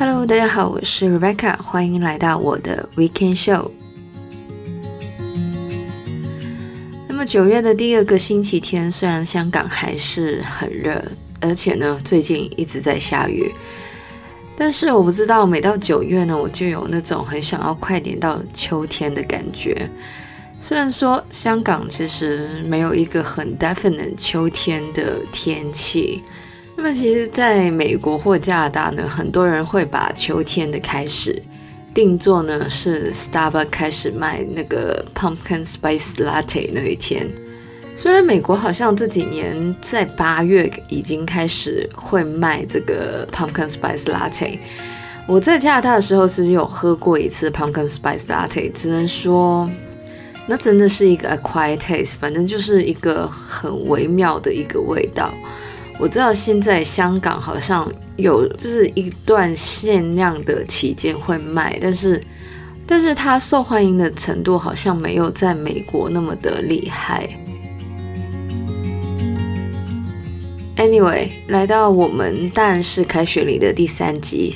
Hello，大家好，我是 Rebecca，欢迎来到我的 Weekend Show。那么九月的第二个星期天，虽然香港还是很热，而且呢最近一直在下雨，但是我不知道每到九月呢，我就有那种很想要快点到秋天的感觉。虽然说香港其实没有一个很 definite 秋天的天气。那么其实，在美国或加拿大呢，很多人会把秋天的开始定做呢是 Starbucks 开始卖那个 Pumpkin Spice Latte 那一天。虽然美国好像这几年在八月已经开始会卖这个 Pumpkin Spice Latte，我在加拿大的时候其实有喝过一次 Pumpkin Spice Latte，只能说那真的是一个 acquired taste，反正就是一个很微妙的一个味道。我知道现在香港好像有就是一段限量的期间会卖，但是但是它受欢迎的程度好像没有在美国那么的厉害。Anyway，来到我们但是开学里的第三集。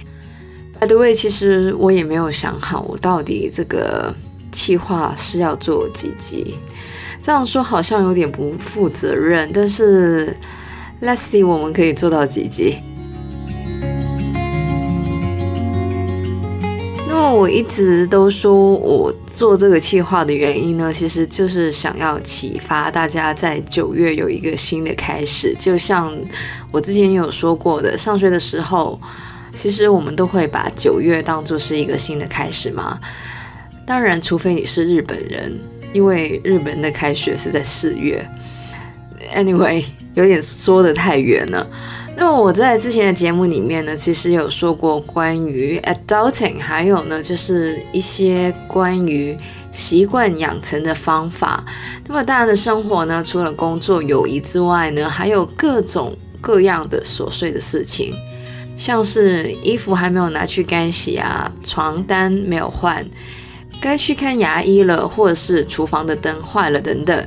By the way，其实我也没有想好我到底这个计划是要做几集，这样说好像有点不负责任，但是。Let's see，我们可以做到几集？那么我一直都说我做这个企划的原因呢，其实就是想要启发大家在九月有一个新的开始。就像我之前有说过的，上学的时候，其实我们都会把九月当作是一个新的开始嘛。当然，除非你是日本人，因为日本的开学是在四月。Anyway。有点说得太远了。那么我在之前的节目里面呢，其实有说过关于 adulting，还有呢就是一些关于习惯养成的方法。那么大家的生活呢，除了工作、友谊之外呢，还有各种各样的琐碎的事情，像是衣服还没有拿去干洗啊，床单没有换，该去看牙医了，或者是厨房的灯坏了等等。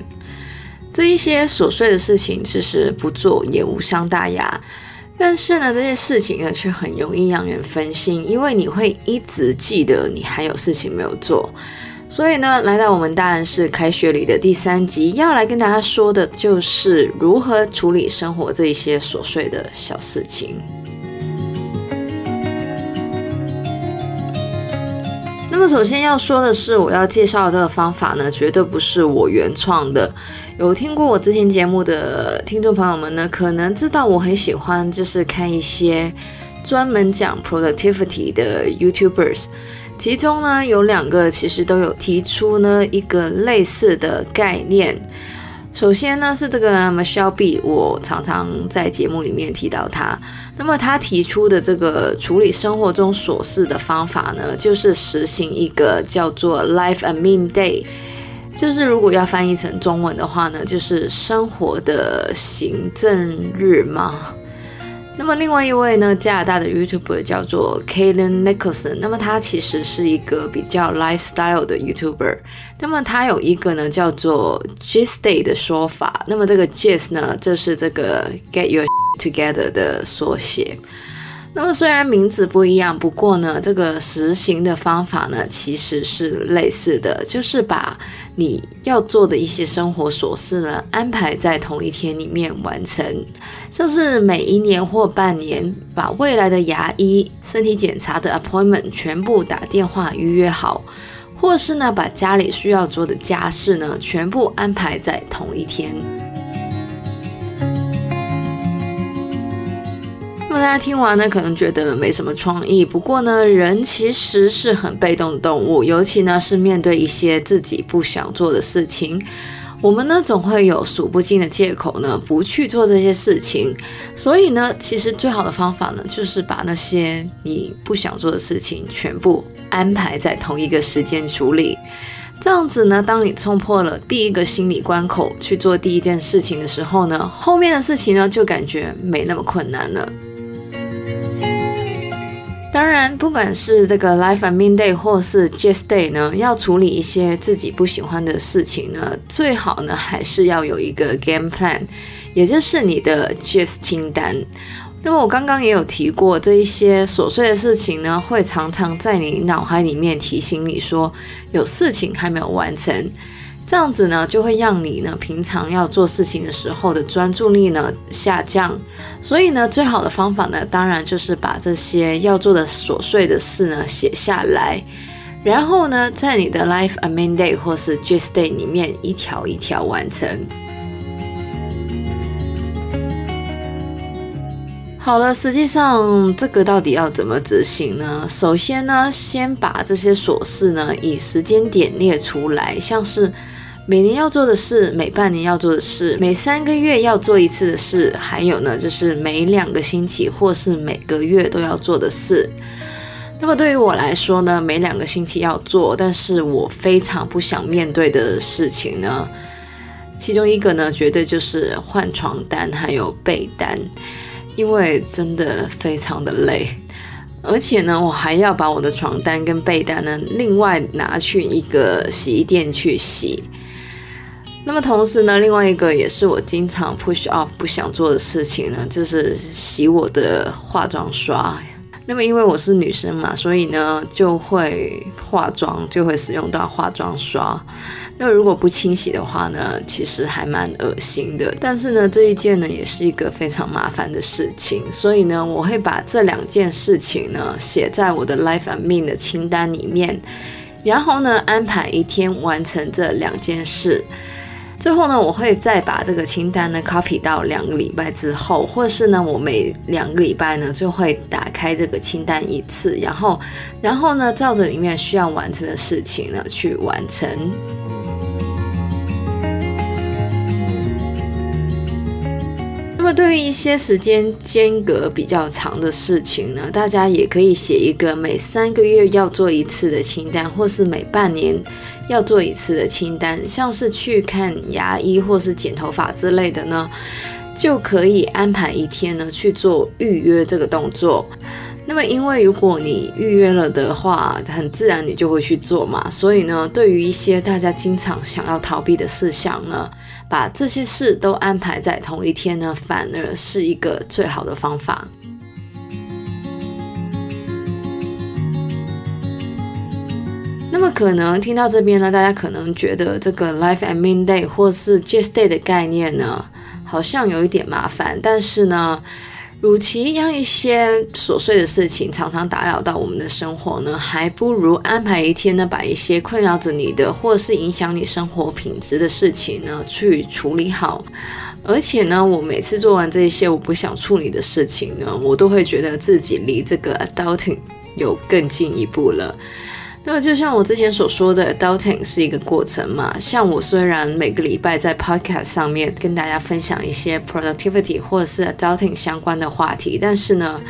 这一些琐碎的事情，其实不做也无伤大雅，但是呢，这些事情呢，却很容易让人分心，因为你会一直记得你还有事情没有做。所以呢，来到我们大人是开学里的第三集，要来跟大家说的就是如何处理生活这一些琐碎的小事情。那么，首先要说的是，我要介绍的这个方法呢，绝对不是我原创的。有听过我之前节目的听众朋友们呢，可能知道我很喜欢，就是看一些专门讲 productivity 的 YouTubers，其中呢有两个其实都有提出呢一个类似的概念。首先呢是这个 Michelle B，我常常在节目里面提到他。那么他提出的这个处理生活中琐事的方法呢，就是实行一个叫做 Life a Mean Day。就是如果要翻译成中文的话呢，就是生活的行政日吗？那么另外一位呢，加拿大的 YouTuber 叫做 Kayden Nicholson，那么他其实是一个比较 lifestyle 的 YouTuber，那么他有一个呢叫做 Gist Day 的说法，那么这个 Gist 呢就是这个 Get Your Together 的缩写。那么虽然名字不一样，不过呢，这个实行的方法呢，其实是类似的，就是把你要做的一些生活琐事呢，安排在同一天里面完成。就是每一年或半年，把未来的牙医、身体检查的 appointment 全部打电话预约好，或是呢，把家里需要做的家事呢，全部安排在同一天。大家听完呢，可能觉得没什么创意。不过呢，人其实是很被动的动物，尤其呢是面对一些自己不想做的事情，我们呢总会有数不尽的借口呢不去做这些事情。所以呢，其实最好的方法呢，就是把那些你不想做的事情全部安排在同一个时间处理。这样子呢，当你冲破了第一个心理关口去做第一件事情的时候呢，后面的事情呢就感觉没那么困难了。当然，不管是这个 Life Admin Day 或是 Gist Day 呢，要处理一些自己不喜欢的事情呢，最好呢还是要有一个 Game Plan，也就是你的 Gist 清单。那么我刚刚也有提过，这一些琐碎的事情呢，会常常在你脑海里面提醒你说有事情还没有完成，这样子呢，就会让你呢平常要做事情的时候的专注力呢下降。所以呢，最好的方法呢，当然就是把这些要做的琐碎的事呢写下来，然后呢，在你的 Life Admin Day 或是 just Day 里面一条一条完成。好了，实际上这个到底要怎么执行呢？首先呢，先把这些琐事呢以时间点列出来，像是每年要做的事、每半年要做的事、每三个月要做一次的事，还有呢就是每两个星期或是每个月都要做的事。那么对于我来说呢，每两个星期要做，但是我非常不想面对的事情呢，其中一个呢绝对就是换床单还有被单。因为真的非常的累，而且呢，我还要把我的床单跟被单呢，另外拿去一个洗衣店去洗。那么同时呢，另外一个也是我经常 push off 不想做的事情呢，就是洗我的化妆刷。那么因为我是女生嘛，所以呢，就会化妆，就会使用到化妆刷。那如果不清洗的话呢，其实还蛮恶心的。但是呢，这一件呢也是一个非常麻烦的事情，所以呢，我会把这两件事情呢写在我的 Life Admin 的清单里面，然后呢安排一天完成这两件事。最后呢，我会再把这个清单呢 copy 到两个礼拜之后，或是呢，我每两个礼拜呢就会打开这个清单一次，然后，然后呢，照着里面需要完成的事情呢去完成。那么对于一些时间间隔比较长的事情呢，大家也可以写一个每三个月要做一次的清单，或是每半年要做一次的清单，像是去看牙医或是剪头发之类的呢，就可以安排一天呢去做预约这个动作。那么，因为如果你预约了的话，很自然你就会去做嘛。所以呢，对于一些大家经常想要逃避的事项呢，把这些事都安排在同一天呢，反而是一个最好的方法。那么，可能听到这边呢，大家可能觉得这个 Life Admin Day 或是 just Day 的概念呢，好像有一点麻烦，但是呢。与其让一些琐碎的事情常常打扰到我们的生活呢，还不如安排一天呢，把一些困扰着你的或是影响你生活品质的事情呢，去处理好。而且呢，我每次做完这些我不想处理的事情呢，我都会觉得自己离这个 adulting 有更进一步了。那就像我之前所说的，adulting 是一个过程嘛。像我虽然每个礼拜在 podcast 上面跟大家分享一些 productivity 或者是 adulting 相关的话题，但是呢，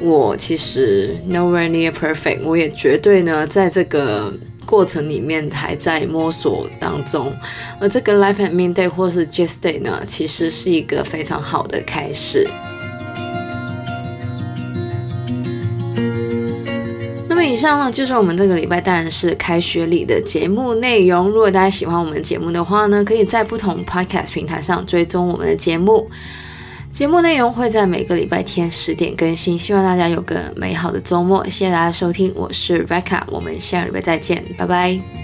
我其实 nowhere near perfect。我也绝对呢，在这个过程里面还在摸索当中。而这个 Life Admin Day 或是 just day 呢，其实是一个非常好的开始。以上呢，就是我们这个礼拜当然是开学礼的节目内容。如果大家喜欢我们节目的话呢，可以在不同 podcast 平台上追踪我们的节目。节目内容会在每个礼拜天十点更新。希望大家有个美好的周末。谢谢大家收听，我是 Reka，我们下个礼拜再见，拜拜。